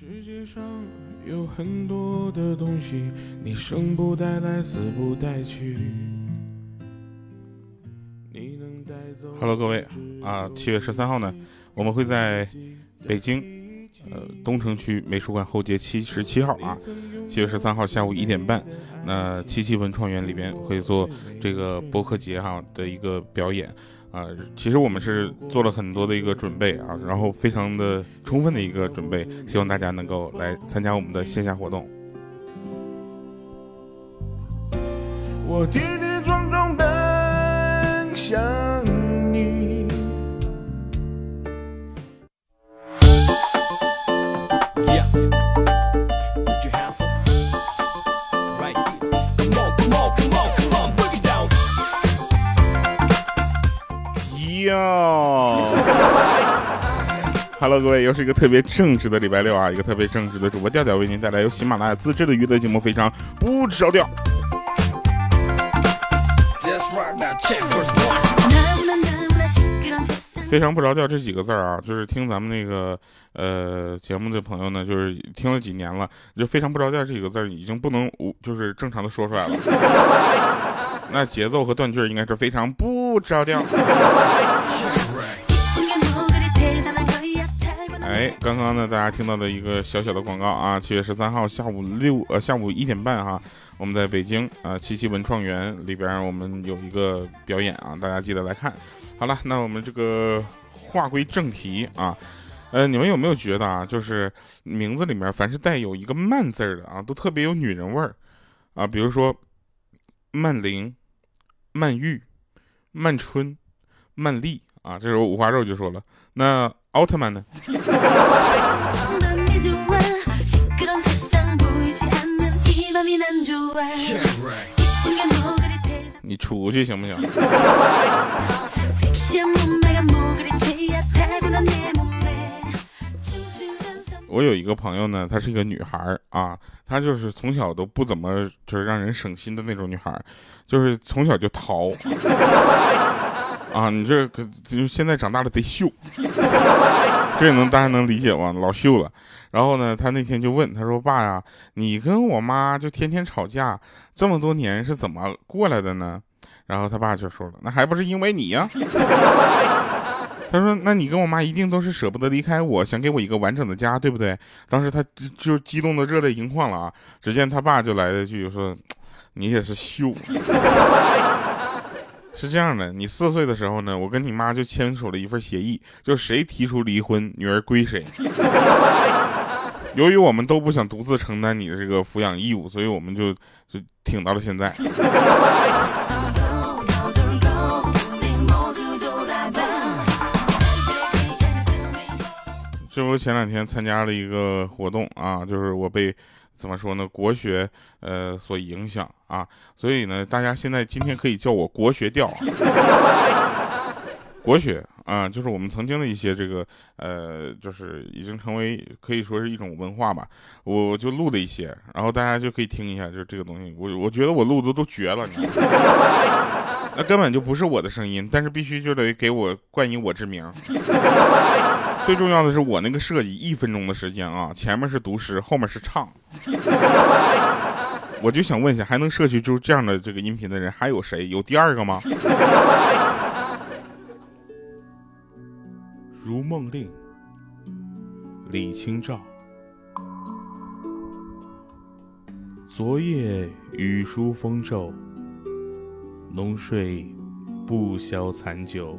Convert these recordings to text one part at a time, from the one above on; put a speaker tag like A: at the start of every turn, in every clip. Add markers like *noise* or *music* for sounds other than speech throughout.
A: 世界上有很多的东西，你生不带来，死不带去。Hello，各位啊，七月十三号呢，我们会在北京呃东城区美术馆后街七十七号啊，七月十三号下午一点半，那七七文创园里边会做这个播客节哈的一个表演。啊，其实我们是做了很多的一个准备啊，然后非常的充分的一个准备，希望大家能够来参加我们的线下活动。我跌跌撞撞奔向，Hello，各位，又是一个特别正直的礼拜六啊！一个特别正直的主播调调为您带来由喜马拉雅自制的娱乐节目，非常不着调。非常不着调这几个字儿啊，就是听咱们那个呃节目的朋友呢，就是听了几年了，就非常不着调这几个字儿已经不能无就是正常的说出来了。*laughs* 那节奏和断句应该是非常不着调。*laughs* 刚刚呢，大家听到的一个小小的广告啊，七月十三号下午六呃下午一点半哈，我们在北京啊七七文创园里边，我们有一个表演啊，大家记得来看。好了，那我们这个话归正题啊，呃，你们有没有觉得啊，就是名字里面凡是带有一个曼字的啊，都特别有女人味儿啊，比如说曼玲。曼玉、曼春、曼丽啊，这时候五花肉就说了：“那奥特曼呢？”你出去行不行？我有一个朋友呢，她是一个女孩儿。啊，她就是从小都不怎么就是让人省心的那种女孩儿，就是从小就淘啊。你这可就现在长大了贼秀，这也能大家能理解吗？老秀了。然后呢，他那天就问，他说：“爸呀，你跟我妈就天天吵架，这么多年是怎么过来的呢？”然后他爸就说了：“那还不是因为你呀。*laughs* ”他说：“那你跟我妈一定都是舍不得离开我，想给我一个完整的家，对不对？”当时他就激动的热泪盈眶了啊！只见他爸就来了句说：“你也是秀。” *laughs* 是这样的，你四岁的时候呢，我跟你妈就签署了一份协议，就谁提出离婚，女儿归谁。由于我们都不想独自承担你的这个抚养义务，所以我们就就挺到了现在。这不前两天参加了一个活动啊，就是我被怎么说呢？国学呃所影响啊，所以呢，大家现在今天可以叫我国学调。国学啊，就是我们曾经的一些这个呃，就是已经成为可以说是一种文化吧。我就录了一些，然后大家就可以听一下，就是这个东西。我我觉得我录的都绝了你，那根本就不是我的声音，但是必须就得给我冠以我之名。最重要的是我那个设计一分钟的时间啊，前面是读诗，后面是唱。我就想问一下，还能设计出这样的这个音频的人还有谁？有第二个吗？*laughs* 如梦令，李清照。昨夜雨疏风骤，浓睡不消残酒。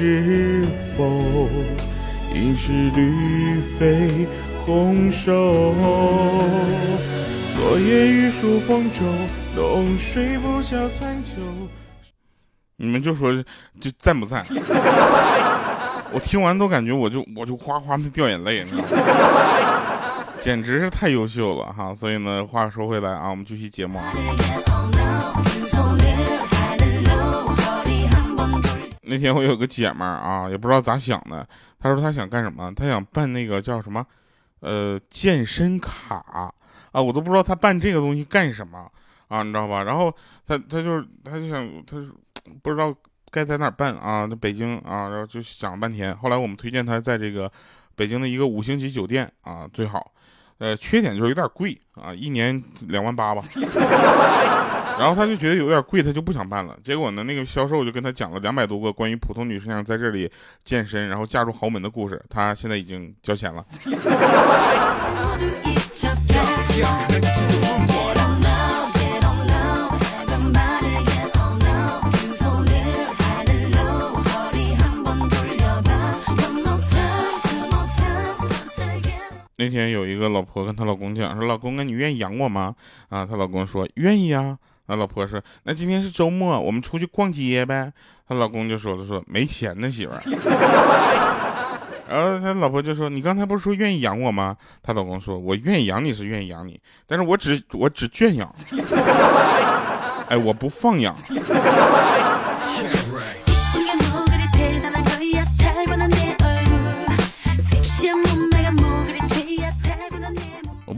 A: 知否？应是绿肥红瘦。昨夜雨疏风骤，浓睡不消残酒。你们就说，就赞不赞？*laughs* 我听完都感觉我就我就哗哗的掉眼泪，你知道吗？简直是太优秀了哈！所以呢，话说回来啊，我们继续节目啊。那天我有个姐们儿啊，也不知道咋想的，她说她想干什么？她想办那个叫什么，呃，健身卡啊，我都不知道她办这个东西干什么啊，你知道吧？然后她她就是她就想她不知道该在哪儿办啊，那北京啊，然后就想了半天，后来我们推荐她在这个北京的一个五星级酒店啊最好。呃，缺点就是有点贵啊，一年两万八吧。*laughs* 然后他就觉得有点贵，他就不想办了。结果呢，那个销售就跟他讲了两百多个关于普通女生在这里健身，然后嫁入豪门的故事。他现在已经交钱了。那天有一个老婆跟她老公讲说：“老公啊，你愿意养我吗？”啊，她老公说：“愿意啊。”那老婆说：“那今天是周末，我们出去逛街呗。”她老公就说了：“说没钱呢，媳妇儿。” *laughs* 然后他老婆就说：“你刚才不是说愿意养我吗？”她老公说：“我愿意养你是愿意养你，但是我只我只圈养，哎，我不放养。”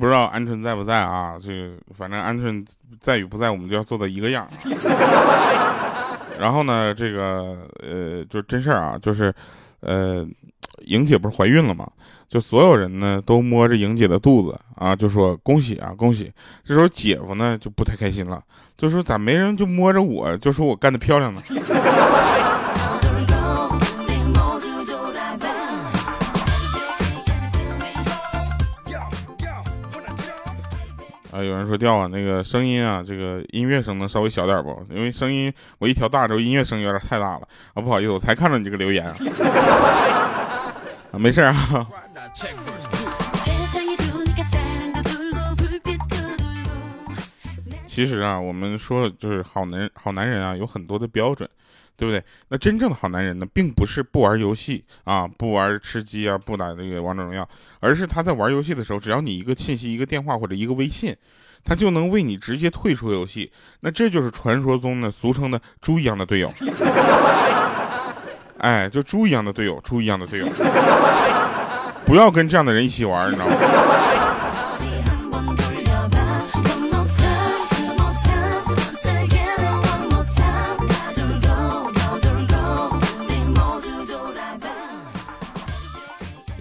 A: 不知道鹌鹑在不在啊？这个反正鹌鹑在与不在，我们就要做到一个样。*laughs* 然后呢，这个呃，就是真事儿啊，就是呃，莹姐不是怀孕了吗？就所有人呢都摸着莹姐的肚子啊，就说恭喜啊，恭喜。这时候姐夫呢就不太开心了，就说咋没人就摸着我，就说我干的漂亮呢？*laughs* 啊，有人说调啊，那个声音啊，这个音乐声能稍微小点不？因为声音我一调大之后，音乐声有点太大了啊，不好意思，我才看到你这个留言啊，没事啊。其实啊，我们说就是好男好男人啊，有很多的标准。对不对？那真正的好男人呢，并不是不玩游戏啊，不玩吃鸡啊，不打那个王者荣耀，而是他在玩游戏的时候，只要你一个信息、一个电话或者一个微信，他就能为你直接退出游戏。那这就是传说中的俗称的猪一样的队友。*laughs* 哎，就猪一样的队友，猪一样的队友，不要跟这样的人一起玩，你知道吗？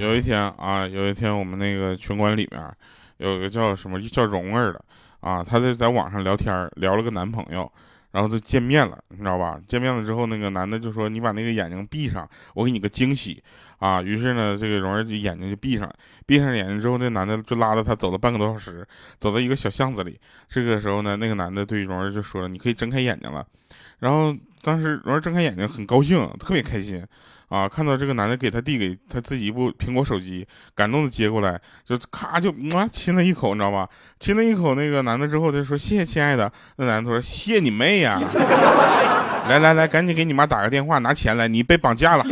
A: 有一天啊，有一天我们那个群管里面有一个叫什么叫蓉儿的啊，她在在网上聊天，聊了个男朋友，然后就见面了，你知道吧？见面了之后，那个男的就说：“你把那个眼睛闭上，我给你个惊喜啊！”于是呢，这个蓉儿就眼睛就闭上，闭上眼睛之后，那男的就拉着她走了半个多小时，走到一个小巷子里。这个时候呢，那个男的对蓉儿就说了：“你可以睁开眼睛了。”然后当时蓉儿睁开眼睛，很高兴，特别开心。啊！看到这个男的给他递给他自己一部苹果手机，感动的接过来，就咔就啊亲了一口，你知道吧？亲了一口那个男的之后，就说谢谢亲爱的。那男的说谢你妹呀！来来来，赶紧给你妈打个电话拿钱来，你被绑架了。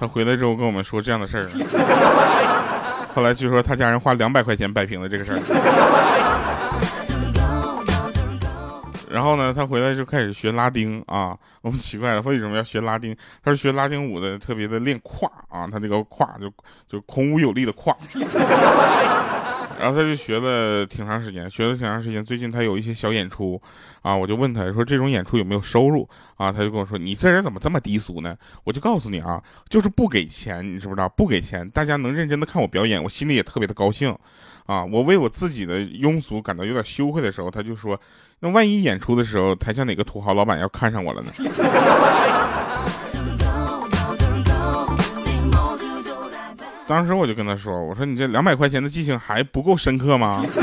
A: 他回来之后跟我们说这样的事儿，后来据说他家人花两百块钱摆平了这个事儿。然后呢，他回来就开始学拉丁啊。*laughs* 我们奇怪了，为什么要学拉丁？他是学拉丁舞的，特别的练胯啊，他这个胯就就孔武有力的胯。然后他就学了挺长时间，学了挺长时间。最近他有一些小演出，啊，我就问他说：“这种演出有没有收入？”啊，他就跟我说：“你这人怎么这么低俗呢？”我就告诉你啊，就是不给钱，你知不知道？不给钱，大家能认真的看我表演，我心里也特别的高兴，啊，我为我自己的庸俗感到有点羞愧的时候，他就说：“那万一演出的时候，台下哪个土豪老板要看上我了呢？” *laughs* 当时我就跟他说：“我说你这两百块钱的记性还不够深刻吗？” *laughs*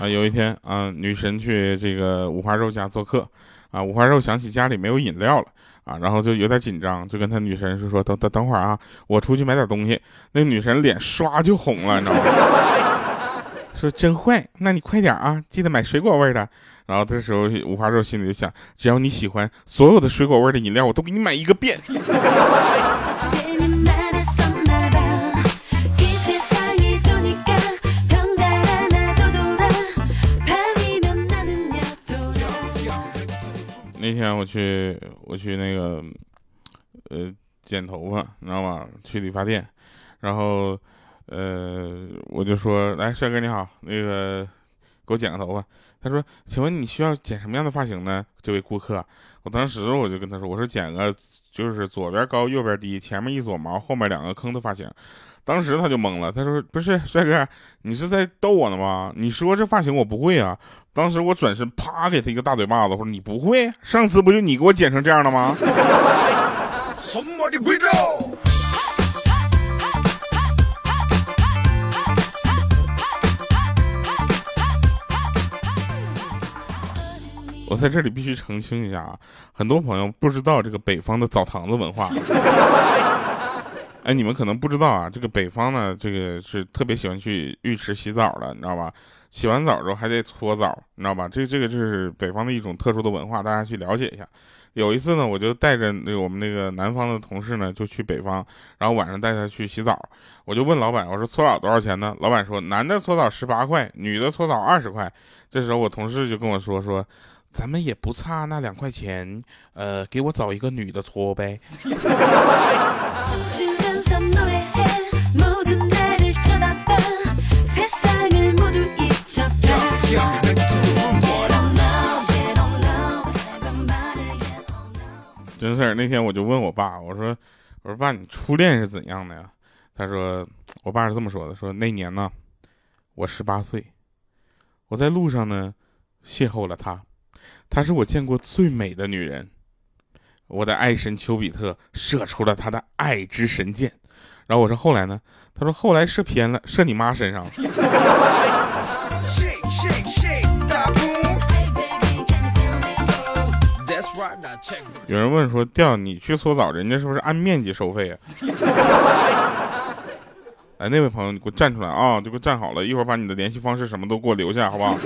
A: 啊，有一天啊，女神去这个五花肉家做客，啊，五花肉想起家里没有饮料了，啊，然后就有点紧张，就跟他女神说说等等等会儿啊，我出去买点东西。那女神脸刷就红了，你知道吗？*laughs* 说真坏，那你快点啊，记得买水果味的。然后这时候五花肉心里就想，只要你喜欢所有的水果味的饮料，我都给你买一个遍。天我去我去那个呃剪头发，你知道吗？去理发店，然后呃我就说，来帅哥你好，那个给我剪个头发。他说，请问你需要剪什么样的发型呢？这位顾客，我当时我就跟他说，我说剪个就是左边高右边低，前面一撮毛，后面两个坑的发型。当时他就懵了，他说：“不是帅哥，你是在逗我呢吗？你说这发型我不会啊！”当时我转身啪给他一个大嘴巴子，我说：“你不会？上次不就你给我剪成这样的吗？” *laughs* 什么的我在这里必须澄清一下啊，很多朋友不知道这个北方的澡堂子文化。*laughs* 哎，你们可能不知道啊，这个北方呢，这个是特别喜欢去浴池洗澡的，你知道吧？洗完澡之后还得搓澡，你知道吧？这这个就是北方的一种特殊的文化，大家去了解一下。有一次呢，我就带着那个我们那个南方的同事呢，就去北方，然后晚上带他去洗澡，我就问老板，我说搓澡多少钱呢？老板说，男的搓澡十八块，女的搓澡二十块。这时候我同事就跟我说说，咱们也不差那两块钱，呃，给我找一个女的搓呗。真事儿，那天我就问我爸，我说：“我说爸，你初恋是怎样的呀？”他说：“我爸是这么说的，说那年呢，我十八岁，我在路上呢，邂逅了她，她是我见过最美的女人，我的爱神丘比特射出了他的爱之神箭。然后我说后来呢？他说后来射偏了，射你妈身上了。”有人问说：“调你去搓澡，人家是不是按面积收费啊？” *laughs* 哎，那位朋友，你给我站出来啊！就给我站好了，一会儿把你的联系方式什么都给我留下，好不好？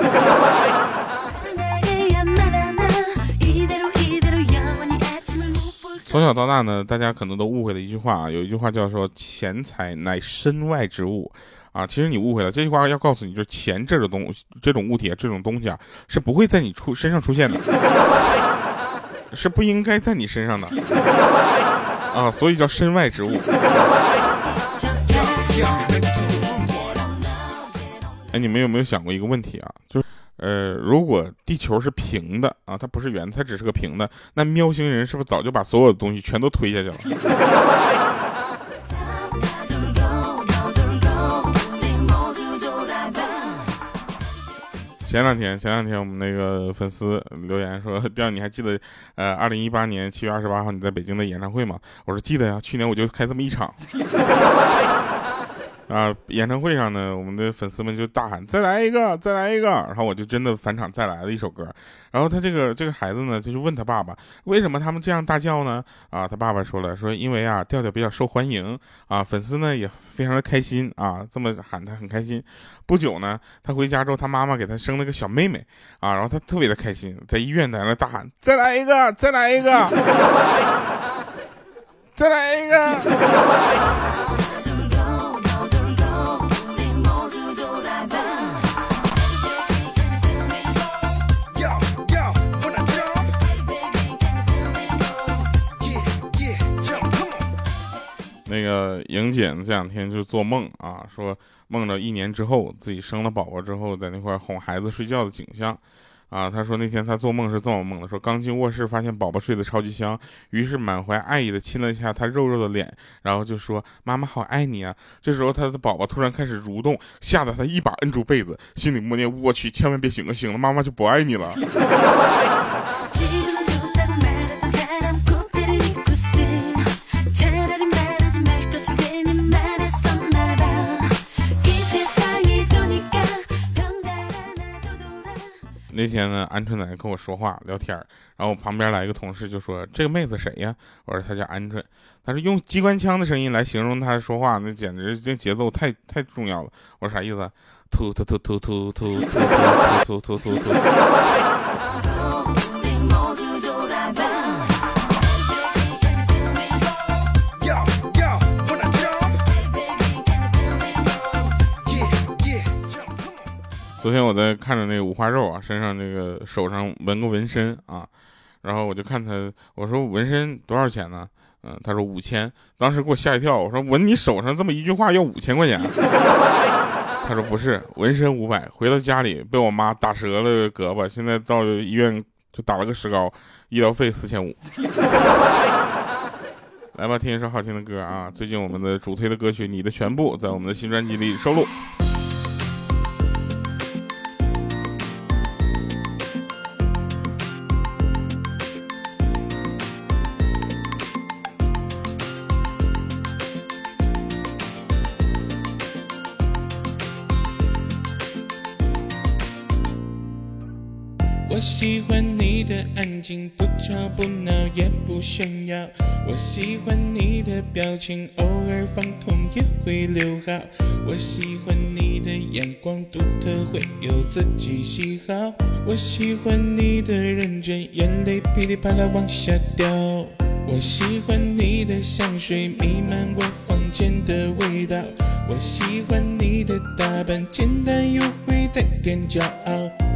A: 从小到大呢，大家可能都误会了一句话啊，有一句话叫说“钱财乃身外之物”，啊，其实你误会了。这句话要告诉你，就是钱这种东，这种物体啊，这种东西啊，是不会在你出身上出现的。是不应该在你身上的啊，所以叫身外之物。哎，你们有没有想过一个问题啊？就是，呃，如果地球是平的啊，它不是圆，它只是个平的，那喵星人是不是早就把所有的东西全都推下去了？*laughs* 前两天，前两天我们那个粉丝留言说：“调你还记得，呃，二零一八年七月二十八号你在北京的演唱会吗？”我说：“记得呀，去年我就开这么一场。”啊！演唱会上呢，我们的粉丝们就大喊：“再来一个，再来一个！”然后我就真的返场再来了一首歌。然后他这个这个孩子呢，他就问他爸爸：“为什么他们这样大叫呢？”啊，他爸爸说了：“说因为啊，调调比较受欢迎啊，粉丝呢也非常的开心啊，这么喊他很开心。”不久呢，他回家之后，他妈妈给他生了个小妹妹啊，然后他特别的开心，在医院在那大喊：“再来一个，再来一个，*laughs* 再来一个！”那个莹姐呢？这两天就做梦啊，说梦到一年之后自己生了宝宝之后，在那块哄孩子睡觉的景象，啊，她说那天她做梦是这么梦的：说刚进卧室发现宝宝睡得超级香，于是满怀爱意的亲了一下他肉肉的脸，然后就说妈妈好爱你啊。这时候他的宝宝突然开始蠕动，吓得他一把摁住被子，心里默念：我去，千万别醒了，醒了妈妈就不爱你了。*laughs* 那天呢，鹌鹑奶奶跟我说话聊天然后我旁边来一个同事就说：“这个妹子谁呀？”我说：“她叫鹌鹑。”他说：“用机关枪的声音来形容她说话，那简直这节奏太太重要了。”我说：“啥意思？”突突突突突突突突突突突突。昨天我在看着那个五花肉啊，身上那个手上纹个纹身啊，然后我就看他，我说纹身多少钱呢？嗯，他说五千，当时给我吓一跳。我说纹你手上这么一句话要五千块钱？*laughs* 他说不是，纹身五百，回到家里被我妈打折了胳膊，现在到医院就打了个石膏，医疗费四千五。来吧，听一首好听的歌啊！最近我们的主推的歌曲《你的全部》在我们的新专辑里收录。
B: 我喜欢你的表情，偶尔放空也会留好。我喜欢你的眼光独特，会有自己喜好。我喜欢你的认真，眼泪噼里啪啦往下掉。我喜欢你的香水弥漫我房间的味道。我喜欢你的打扮，简单又会带点骄傲。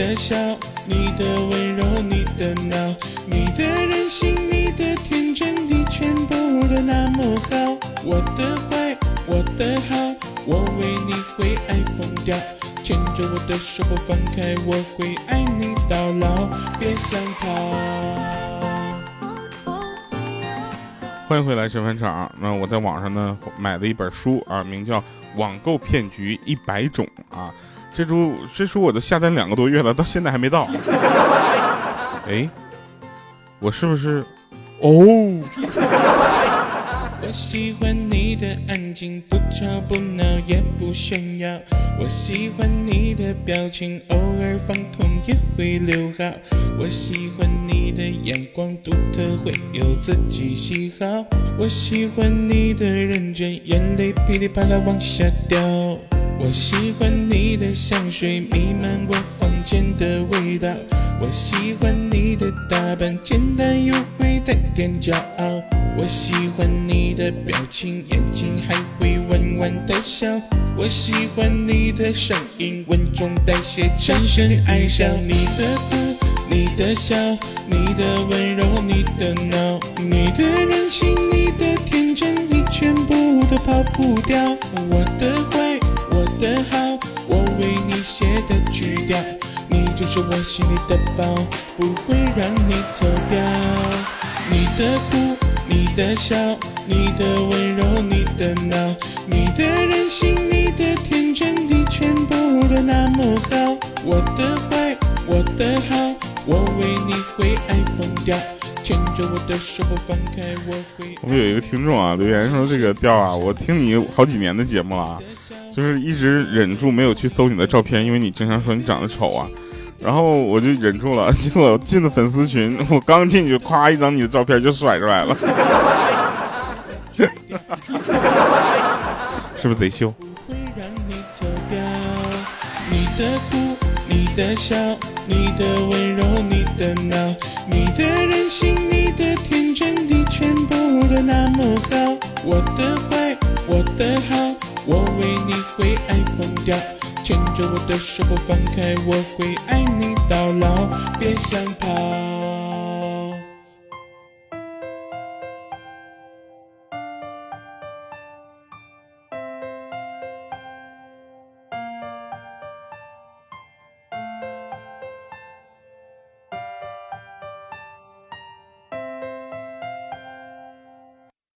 B: 的笑，你的温柔，你的闹，你的任性，你的天真，你全部都那么好。我的坏，我的好，我为你会爱疯掉。牵着我的手不放开，我会爱你到老，别想逃。
A: 欢迎回来，神饭场。那我在网上呢买了一本书啊，名叫《网购骗局一百种》啊。这书这书我都下单两个多月了，到现在还没到。*laughs* 哎，我是不是？哦。*laughs*
B: 我喜欢你的安静，不吵不闹也不炫耀。我喜欢你的表情，偶尔放空也会留好。我喜欢你的眼光独特，会有自己喜好。我喜欢你的认真，眼泪噼里啪啦往下掉。我喜欢你的香水弥漫我房间的味道，我喜欢你的打扮简单又会带点骄傲，我喜欢你的表情，眼睛还会弯弯的笑，我喜欢你的声音稳重带些深深爱上你的哭，你的笑，你的温柔，你的闹，你的任性，你的天真，你全部都跑不掉，我的坏。的曲调，你就是我心里的宝，不会让你走掉。你的哭，你的笑，你的温柔，你的闹，你的任性，你的天真，你全部都那么好。我的坏，我的好，我为你会爱疯掉。我的手不放开，我会。
A: 我们有一个听众啊，留言说这个调啊，我听你好几年的节目了。就是一直忍住没有去搜你的照片，因为你经常说你长得丑啊，然后我就忍住了。结果进了粉丝群，我刚进去，咵一张你的照片就甩出来了，*laughs* 是不是贼秀？
B: 你的哭，你的笑，你的温柔，你的闹，你的任性，你的天真，你全部都那么好。我的坏，我的好。我为你会爱疯掉，牵着我的手不放开，我会爱你到老，别想跑。